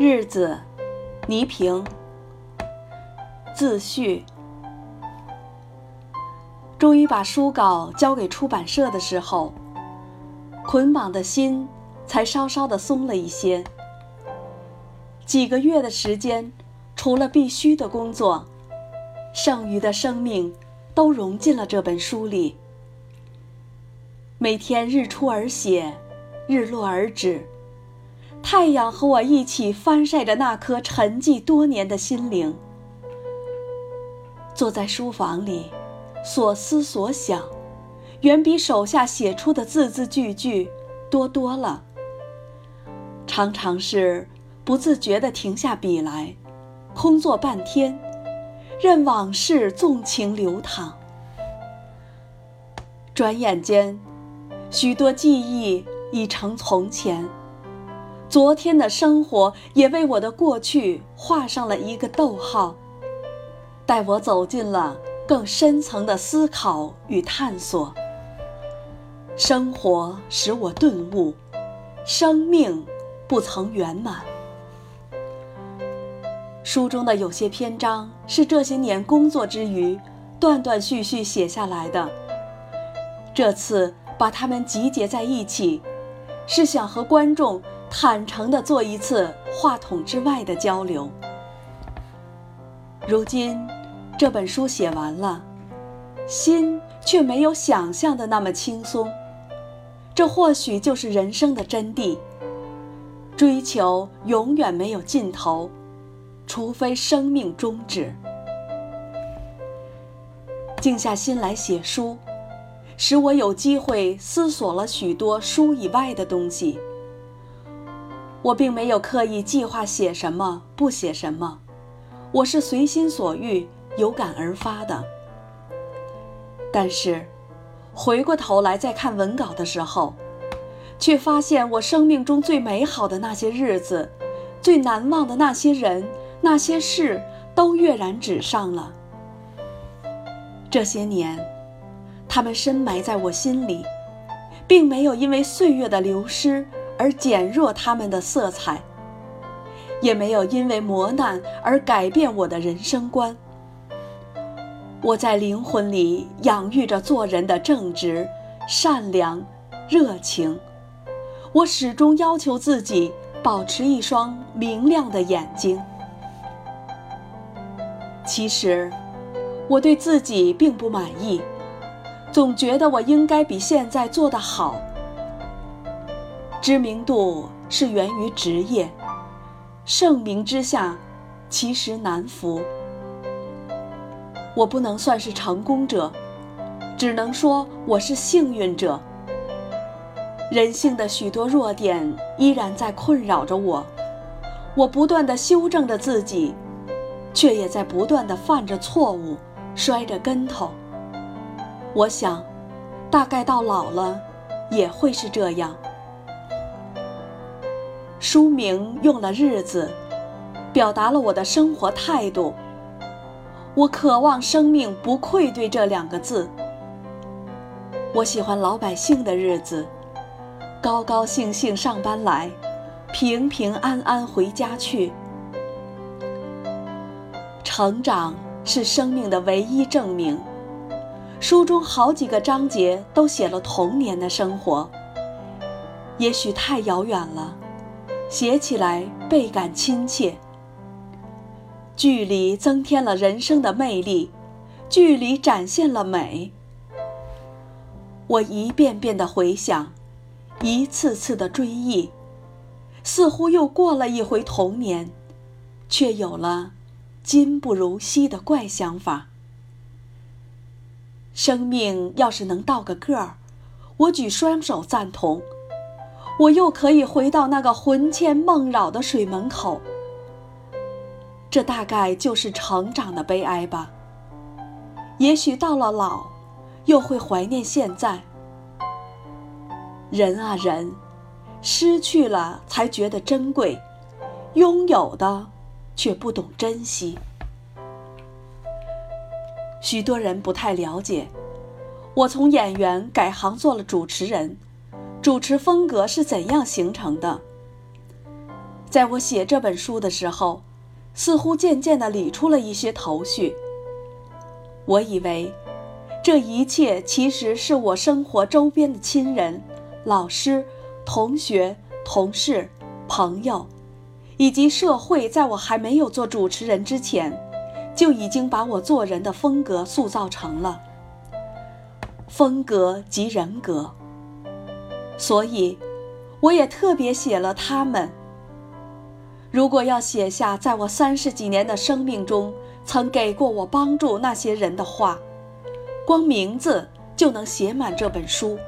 日子，倪萍。自序。终于把书稿交给出版社的时候，捆绑的心才稍稍的松了一些。几个月的时间，除了必须的工作，剩余的生命都融进了这本书里。每天日出而写，日落而止。太阳和我一起翻晒着那颗沉寂多年的心灵，坐在书房里，所思所想，远比手下写出的字字句句多多了。常常是不自觉地停下笔来，空坐半天，任往事纵情流淌。转眼间，许多记忆已成从前。昨天的生活也为我的过去画上了一个逗号，带我走进了更深层的思考与探索。生活使我顿悟，生命不曾圆满。书中的有些篇章是这些年工作之余断断续续写下来的，这次把它们集结在一起，是想和观众。坦诚地做一次话筒之外的交流。如今，这本书写完了，心却没有想象的那么轻松。这或许就是人生的真谛。追求永远没有尽头，除非生命终止。静下心来写书，使我有机会思索了许多书以外的东西。我并没有刻意计划写什么，不写什么，我是随心所欲、有感而发的。但是，回过头来再看文稿的时候，却发现我生命中最美好的那些日子，最难忘的那些人、那些事，都跃然纸上了。这些年，他们深埋在我心里，并没有因为岁月的流失。而减弱他们的色彩，也没有因为磨难而改变我的人生观。我在灵魂里养育着做人的正直、善良、热情。我始终要求自己保持一双明亮的眼睛。其实，我对自己并不满意，总觉得我应该比现在做得好。知名度是源于职业，盛名之下，其实难服。我不能算是成功者，只能说我是幸运者。人性的许多弱点依然在困扰着我，我不断的修正着自己，却也在不断的犯着错误，摔着跟头。我想，大概到老了，也会是这样。书名用了“日子”，表达了我的生活态度。我渴望生命不愧对这两个字。我喜欢老百姓的日子，高高兴兴上班来，平平安安回家去。成长是生命的唯一证明。书中好几个章节都写了童年的生活，也许太遥远了。写起来倍感亲切。距离增添了人生的魅力，距离展现了美。我一遍遍的回想，一次次的追忆，似乎又过了一回童年，却有了今不如昔的怪想法。生命要是能倒个个儿，我举双手赞同。我又可以回到那个魂牵梦绕的水门口。这大概就是成长的悲哀吧。也许到了老，又会怀念现在。人啊人，失去了才觉得珍贵，拥有的却不懂珍惜。许多人不太了解，我从演员改行做了主持人。主持风格是怎样形成的？在我写这本书的时候，似乎渐渐地理出了一些头绪。我以为，这一切其实是我生活周边的亲人、老师、同学、同事、朋友，以及社会，在我还没有做主持人之前，就已经把我做人的风格塑造成了。风格即人格，所以，我也特别写了他们。如果要写下在我三十几年的生命中曾给过我帮助那些人的话，光名字就能写满这本书。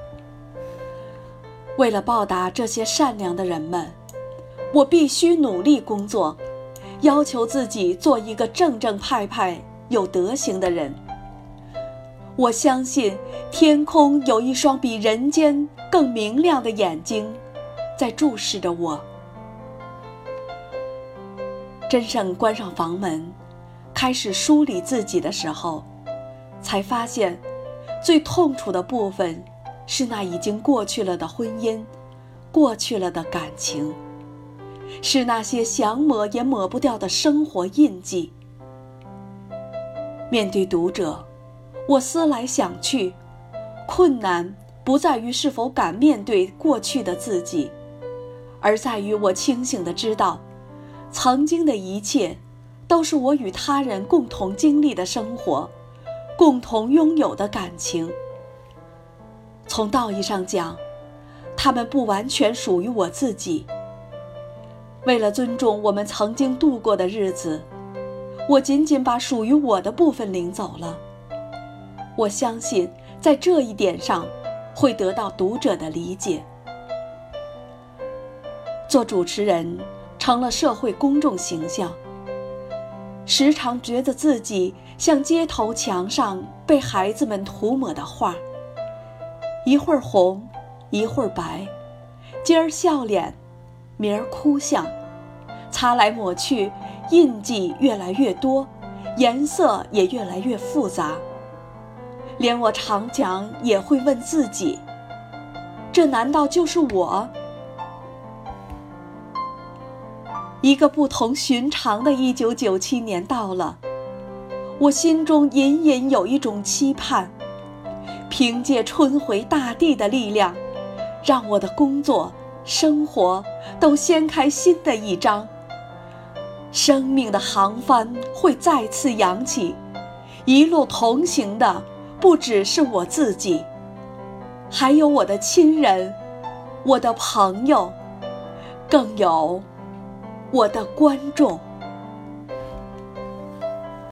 为了报答这些善良的人们，我必须努力工作，要求自己做一个正正派派、有德行的人。我相信天空有一双比人间更明亮的眼睛，在注视着我。真正关上房门，开始梳理自己的时候，才发现，最痛楚的部分是那已经过去了的婚姻，过去了的感情，是那些想抹也抹不掉的生活印记。面对读者，我思来想去，困难不在于是否敢面对过去的自己，而在于我清醒的知道。曾经的一切，都是我与他人共同经历的生活，共同拥有的感情。从道义上讲，他们不完全属于我自己。为了尊重我们曾经度过的日子，我仅仅把属于我的部分领走了。我相信，在这一点上，会得到读者的理解。做主持人。成了社会公众形象，时常觉得自己像街头墙上被孩子们涂抹的画，一会儿红，一会儿白，今儿笑脸，明儿哭相，擦来抹去，印记越来越多，颜色也越来越复杂。连我常讲，也会问自己：这难道就是我？一个不同寻常的1997年到了，我心中隐隐有一种期盼，凭借春回大地的力量，让我的工作、生活都掀开新的一章。生命的航帆会再次扬起，一路同行的不只是我自己，还有我的亲人、我的朋友，更有。我的观众。